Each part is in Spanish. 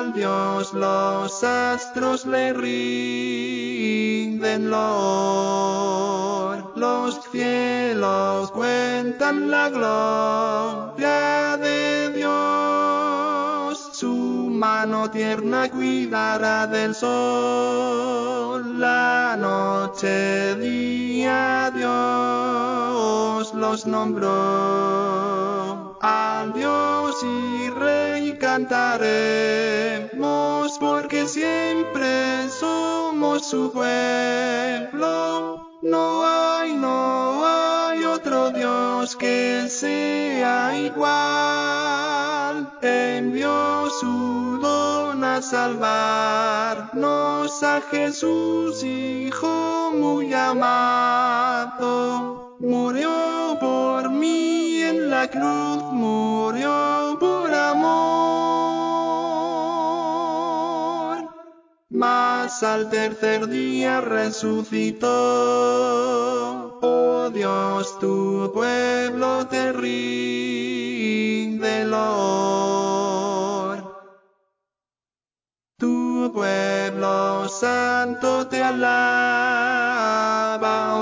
al Dios los astros le rinden lor. Los cielos cuentan la gloria de Dios. Su mano tierna cuidará del sol. La noche, día, Dios los nombró. Al Dios y Rey cantaremos porque siempre somos su pueblo. No hay, no hay otro Dios que sea igual. Envió su don a salvarnos a Jesús, Hijo muy amado. Murió por mí en la cruz, Mas al tercer día resucitó. Oh Dios, tu pueblo te rinde. Tu pueblo santo te alaba,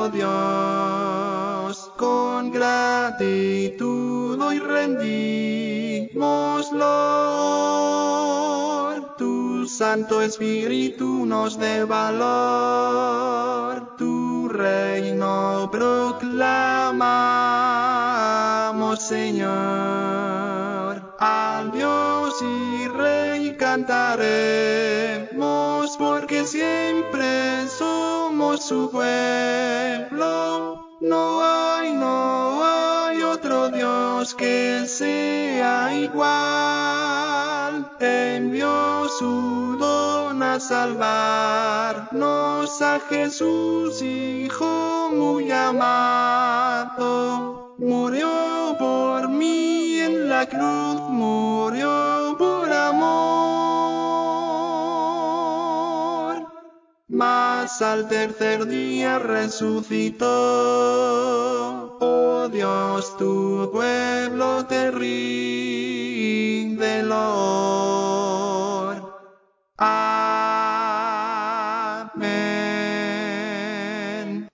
oh Dios, con gratitud hoy rendimos Santo Espíritu nos dé valor, tu reino proclamamos, Señor. Al Dios y Rey cantaremos, porque siempre somos su pueblo. No hay, no hay otro Dios que sea igual. Envió su don a salvarnos a Jesús, Hijo muy amado. Murió por mí en la cruz, murió por amor. Mas al tercer día resucitó. Oh Dios, tu pueblo te rinde.